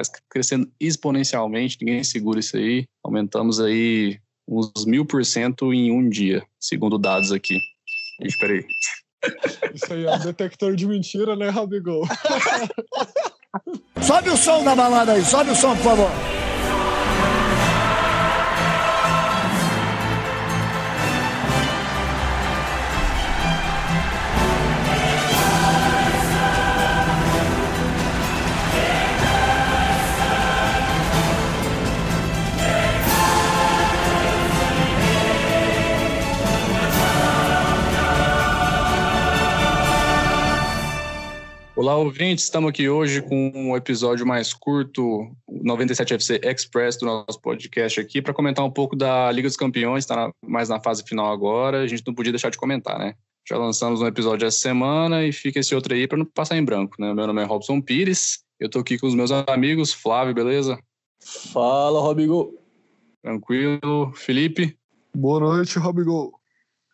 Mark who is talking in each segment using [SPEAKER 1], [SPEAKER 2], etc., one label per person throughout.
[SPEAKER 1] está crescendo exponencialmente, ninguém segura isso aí. Aumentamos aí uns mil por cento em um dia, segundo dados aqui. Espera aí.
[SPEAKER 2] Isso aí é um detector de mentira, né, Rabigol?
[SPEAKER 3] sobe o som da balada aí, sobe o som, por favor.
[SPEAKER 1] Olá, ouvintes. Estamos aqui hoje com um episódio mais curto, 97 FC Express do nosso podcast aqui, para comentar um pouco da Liga dos Campeões, está mais na fase final agora. A gente não podia deixar de comentar, né? Já lançamos um episódio essa semana e fica esse outro aí para não passar em branco, né? Meu nome é Robson Pires, eu estou aqui com os meus amigos, Flávio, beleza?
[SPEAKER 4] Fala, Robigo.
[SPEAKER 1] Tranquilo. Felipe?
[SPEAKER 2] Boa noite, Robigo.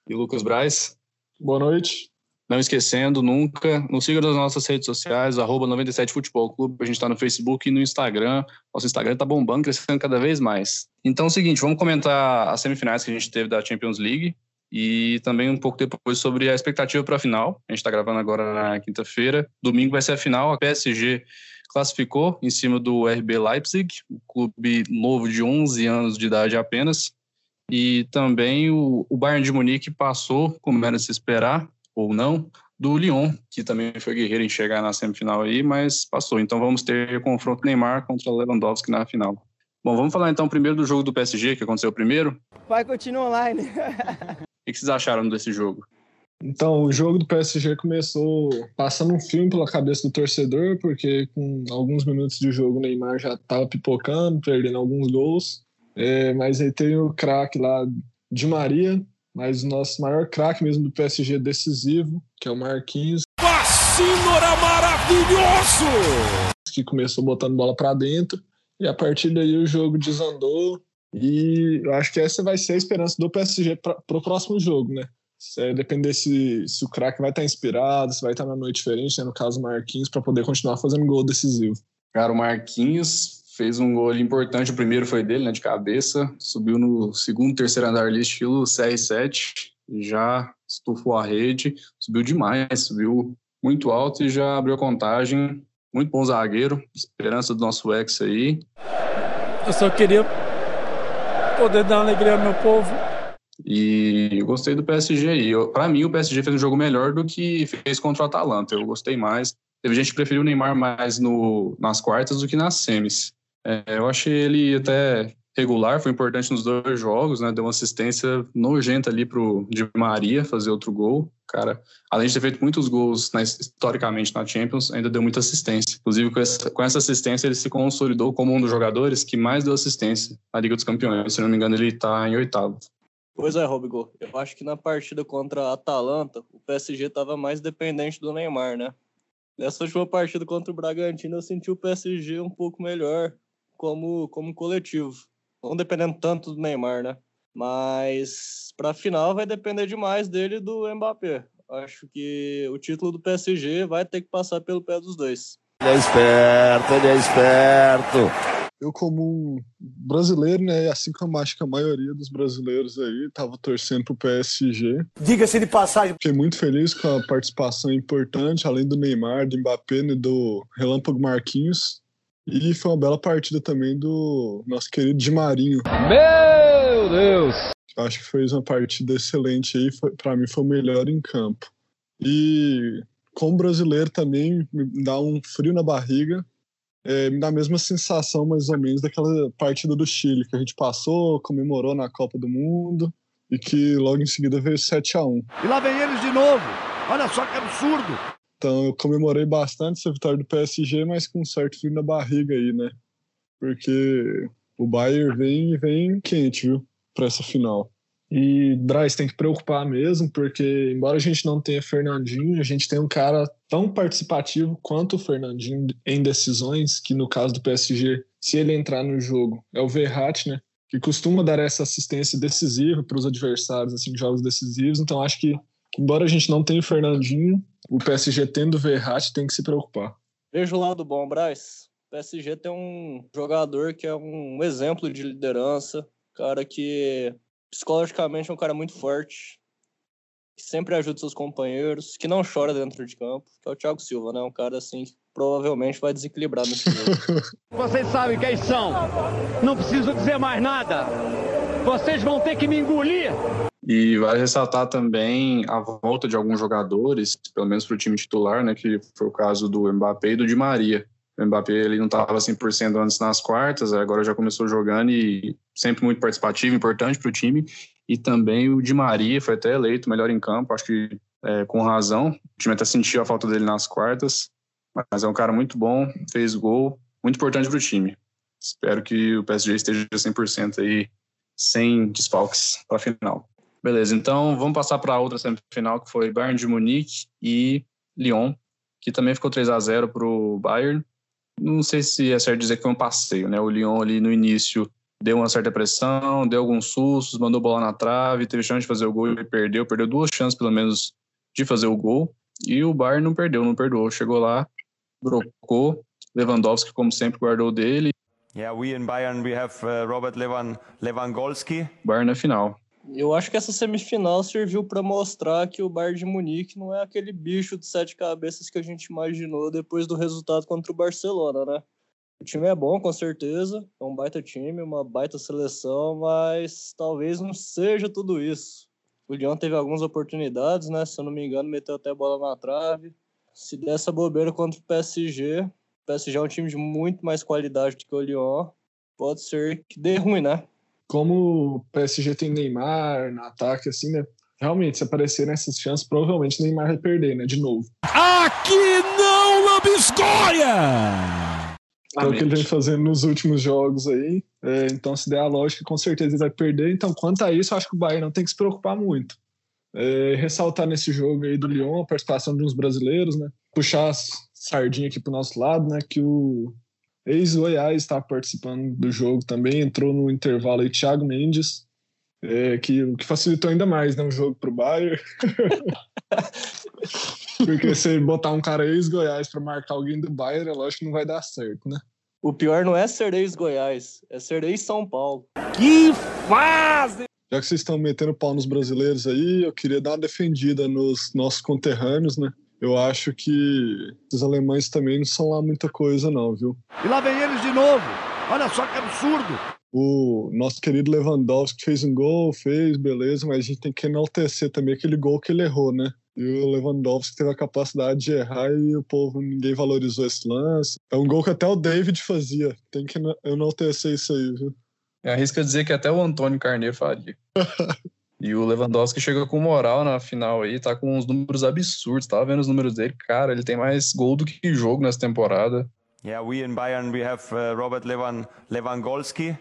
[SPEAKER 1] E Lucas Braz?
[SPEAKER 2] Boa noite.
[SPEAKER 1] Não esquecendo nunca, nos siga nas nossas redes sociais, arroba 97 Futebol Clube. A gente está no Facebook e no Instagram. Nosso Instagram está bombando, crescendo cada vez mais. Então é o seguinte, vamos comentar as semifinais que a gente teve da Champions League e também um pouco depois sobre a expectativa para a final. A gente está gravando agora na quinta-feira. Domingo vai ser a final. A PSG classificou em cima do RB Leipzig, um clube novo de 11 anos de idade apenas. E também o, o Bayern de Munique passou, como era de se esperar, ou não, do Lyon, que também foi guerreiro em chegar na semifinal aí, mas passou. Então vamos ter o confronto Neymar contra Lewandowski na final. Bom, vamos falar então primeiro do jogo do PSG, que aconteceu primeiro.
[SPEAKER 4] Vai continuar online.
[SPEAKER 1] o que vocês acharam desse jogo?
[SPEAKER 2] Então, o jogo do PSG começou passando um filme pela cabeça do torcedor, porque com alguns minutos de jogo o Neymar já estava pipocando, perdendo alguns gols. É, mas aí tem o craque lá de Maria, mas o nosso maior craque mesmo do PSG decisivo, que é o Marquinhos.
[SPEAKER 3] Vacínora maravilhoso!
[SPEAKER 2] Que começou botando bola para dentro e a partir daí o jogo desandou e eu acho que essa vai ser a esperança do PSG para o próximo jogo, né? É depender se, se o craque vai estar inspirado, se vai estar na noite diferente, né? no caso o Marquinhos, para poder continuar fazendo gol decisivo.
[SPEAKER 1] Cara, o Marquinhos fez um gol importante. O primeiro foi dele, né, de cabeça. Subiu no segundo, terceiro andar ali, estilo CR7. Já estufou a rede. Subiu demais, subiu muito alto e já abriu a contagem. Muito bom zagueiro. Esperança do nosso ex aí.
[SPEAKER 5] Eu só queria poder dar alegria ao meu povo.
[SPEAKER 1] E eu gostei do PSG aí. Para mim, o PSG fez um jogo melhor do que fez contra o Atalanta. Eu gostei mais. Teve gente que preferiu o Neymar mais no, nas quartas do que nas semis. É, eu achei ele até regular, foi importante nos dois jogos, né? Deu uma assistência nojenta ali pro Di Maria fazer outro gol. Cara, além de ter feito muitos gols na, historicamente na Champions, ainda deu muita assistência. Inclusive, com essa, com essa assistência, ele se consolidou como um dos jogadores que mais deu assistência na Liga dos Campeões. Se não me engano, ele está em oitavo.
[SPEAKER 4] Pois é, Robigo. Eu acho que na partida contra a Atalanta, o PSG estava mais dependente do Neymar, né? Nessa última partida contra o Bragantino, eu senti o PSG um pouco melhor, como, como coletivo. Não dependendo tanto do Neymar, né? Mas para a final vai depender demais dele e do Mbappé. Acho que o título do PSG vai ter que passar pelo pé dos dois.
[SPEAKER 3] Ele é esperto, ele é esperto.
[SPEAKER 2] Eu, como um brasileiro, né, assim como acho que a maioria dos brasileiros aí, tava torcendo pro PSG.
[SPEAKER 3] Diga-se de passagem.
[SPEAKER 2] Fiquei muito feliz com a participação importante, além do Neymar, do Mbappé e do Relâmpago Marquinhos. E foi uma bela partida também do nosso querido Di Marinho.
[SPEAKER 3] Meu Deus!
[SPEAKER 2] Acho que fez uma partida excelente aí, para mim foi o melhor em campo. E como brasileiro também me dá um frio na barriga, é, me dá a mesma sensação mais ou menos daquela partida do Chile que a gente passou, comemorou na Copa do Mundo e que logo em seguida veio 7 a 1
[SPEAKER 3] E lá vem eles de novo! Olha só que absurdo!
[SPEAKER 2] Então eu comemorei bastante essa vitória do PSG, mas com um certo frio na barriga aí, né? Porque o Bayern vem vem quente, viu? Para essa final. E Braz tem que preocupar mesmo, porque embora a gente não tenha Fernandinho, a gente tem um cara tão participativo quanto o Fernandinho em decisões, que no caso do PSG, se ele entrar no jogo, é o Verratti, né? Que costuma dar essa assistência decisiva para os adversários, assim, jogos decisivos. Então acho que embora a gente não tenha o Fernandinho, o PSG tendo o Verratti tem que se preocupar.
[SPEAKER 4] Veja o lado bom, Braz. O PSG tem um jogador que é um exemplo de liderança, cara que psicologicamente é um cara muito forte, que sempre ajuda seus companheiros, que não chora dentro de campo, que é o Thiago Silva, né? Um cara assim que provavelmente vai desequilibrar nesse jogo.
[SPEAKER 6] Vocês sabem quem são. Não preciso dizer mais nada. Vocês vão ter que me engolir.
[SPEAKER 1] E vai ressaltar também a volta de alguns jogadores, pelo menos para o time titular, né, que foi o caso do Mbappé e do Di Maria. O Mbappé ele não estava 100% antes nas quartas, agora já começou jogando e sempre muito participativo, importante para o time. E também o Di Maria foi até eleito melhor em campo, acho que é, com razão. O time até sentiu a falta dele nas quartas, mas é um cara muito bom, fez gol, muito importante para o time. Espero que o PSG esteja 100% aí, sem desfalques para a final. Beleza, então vamos passar para a outra semifinal, que foi Bayern de Munique e Lyon, que também ficou 3 a 0 para o Bayern. Não sei se é certo dizer que foi um passeio, né? O Lyon ali no início deu uma certa pressão, deu alguns sustos, mandou bola na trave, teve chance de fazer o gol e perdeu, perdeu duas chances pelo menos de fazer o gol. E o Bayern não perdeu, não perdoou, chegou lá, brocou, Lewandowski como sempre guardou dele.
[SPEAKER 7] Yeah, we in Bayern we have uh, Robert Levan Lewandowski.
[SPEAKER 1] Bayern na final.
[SPEAKER 4] Eu acho que essa semifinal serviu para mostrar que o Bayern de Munique não é aquele bicho de sete cabeças que a gente imaginou depois do resultado contra o Barcelona, né? O time é bom, com certeza, é um baita time, uma baita seleção, mas talvez não seja tudo isso. O Lyon teve algumas oportunidades, né? Se eu não me engano, meteu até a bola na trave. Se der essa bobeira contra o PSG, o PSG é um time de muito mais qualidade do que o Lyon, pode ser que dê ruim, né?
[SPEAKER 2] Como o PSG tem Neymar no ataque, assim, né? Realmente, se aparecer nessas chances, provavelmente Neymar vai perder, né? De novo.
[SPEAKER 3] Aqui não lambisgoia!
[SPEAKER 2] É o que ele vem fazendo nos últimos jogos aí. É, então, se der a lógica, com certeza ele vai perder. Então, quanto a isso, eu acho que o Bayern não tem que se preocupar muito. É, ressaltar nesse jogo aí do Lyon a participação de uns brasileiros, né? Puxar a sardinha aqui pro nosso lado, né? Que o Ex-Goiás está participando do jogo também, entrou no intervalo aí Thiago Mendes, é, que, que facilitou ainda mais né, o jogo para o Bayern. Porque se botar um cara ex-Goiás para marcar alguém do Bayern, é lógico que não vai dar certo, né?
[SPEAKER 4] O pior não é ser ex-Goiás, é ser ex-São Paulo.
[SPEAKER 3] Que fase!
[SPEAKER 2] Já que vocês estão metendo pau nos brasileiros aí, eu queria dar uma defendida nos nossos conterrâneos, né? Eu acho que os alemães também não são lá muita coisa, não, viu?
[SPEAKER 3] E lá vem eles de novo. Olha só que absurdo.
[SPEAKER 2] O nosso querido Lewandowski fez um gol, fez, beleza, mas a gente tem que enaltecer também aquele gol que ele errou, né? E o Lewandowski teve a capacidade de errar e o povo, ninguém valorizou esse lance. É um gol que até o David fazia. Tem que enaltecer isso aí, viu?
[SPEAKER 1] É arrisca dizer que até o Antônio Carneiro faria. E o Lewandowski chega com moral na final aí, tá com uns números absurdos. Tava vendo os números dele, cara, ele tem mais gol do que jogo nessa temporada.
[SPEAKER 7] Yeah, we in Bayern we have uh, Robert Levan Lewandowski.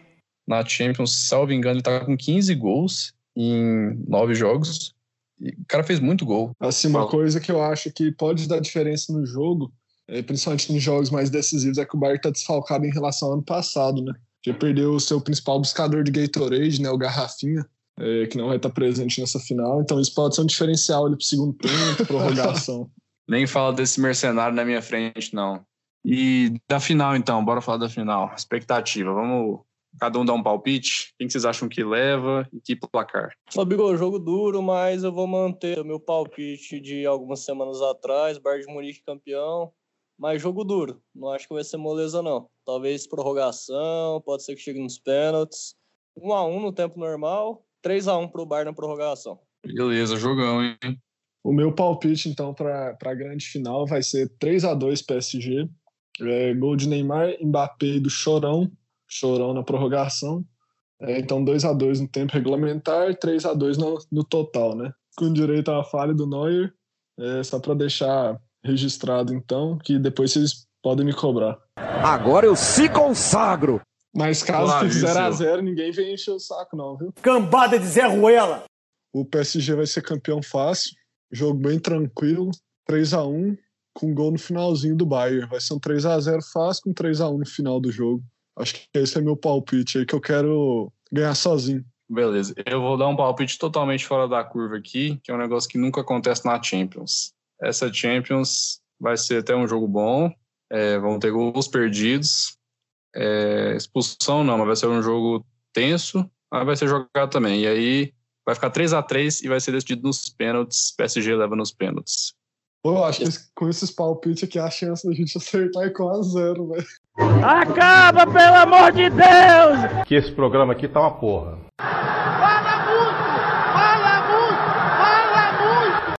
[SPEAKER 1] Na Champions, salvo engano, ele tá com 15 gols em 9 jogos. E o cara fez muito gol.
[SPEAKER 2] Assim, uma coisa que eu acho que pode dar diferença no jogo, é, principalmente nos jogos mais decisivos, é que o Bayern tá desfalcado em relação ao ano passado, né? Já perdeu o seu principal buscador de Gatorade, né, o Garrafinha é, que não vai estar presente nessa final. Então isso pode ser um diferencial ali para o segundo tempo, prorrogação.
[SPEAKER 1] Nem fala desse mercenário na minha frente, não. E da final, então, bora falar da final. Expectativa, vamos cada um dar um palpite? Quem vocês acham que leva e que placar?
[SPEAKER 4] Fabigol, jogo duro, mas eu vou manter o meu palpite de algumas semanas atrás, Bayern de Munique campeão, mas jogo duro. Não acho que vai ser moleza, não. Talvez prorrogação, pode ser que chegue nos pênaltis. 1 a 1 no tempo normal 3 a 1 pro Bayern na prorrogação.
[SPEAKER 1] Beleza, jogão, hein?
[SPEAKER 2] O meu palpite, então, para a grande final vai ser 3 a 2 PSG. É, gol de Neymar, Mbappé e do Chorão. Chorão na prorrogação. É, então, 2 a 2 no tempo regulamentar, 3 a 2 no, no total, né? Com direito à falha do Neuer. É, só para deixar registrado, então, que depois vocês podem me cobrar.
[SPEAKER 3] Agora eu se consagro!
[SPEAKER 2] Mas caso fique 0x0, ninguém vem encher o saco, não, viu?
[SPEAKER 3] Cambada de Zé Ruela!
[SPEAKER 2] O PSG vai ser campeão fácil. Jogo bem tranquilo. 3x1, com gol no finalzinho do Bayern. Vai ser um 3x0 fácil com 3x1 no final do jogo. Acho que esse é meu palpite aí, que eu quero ganhar sozinho.
[SPEAKER 1] Beleza, eu vou dar um palpite totalmente fora da curva aqui, que é um negócio que nunca acontece na Champions. Essa Champions vai ser até um jogo bom, É, vão ter gols perdidos. É, expulsão não, mas vai ser um jogo tenso, mas vai ser jogado também. E aí vai ficar 3 a 3 e vai ser decidido nos pênaltis. PSG leva nos pênaltis.
[SPEAKER 8] Pô, eu acho que com esses palpites aqui a chance da gente acertar é com a zero, velho.
[SPEAKER 6] Acaba, pelo amor de Deus!
[SPEAKER 9] Que esse programa aqui tá uma porra.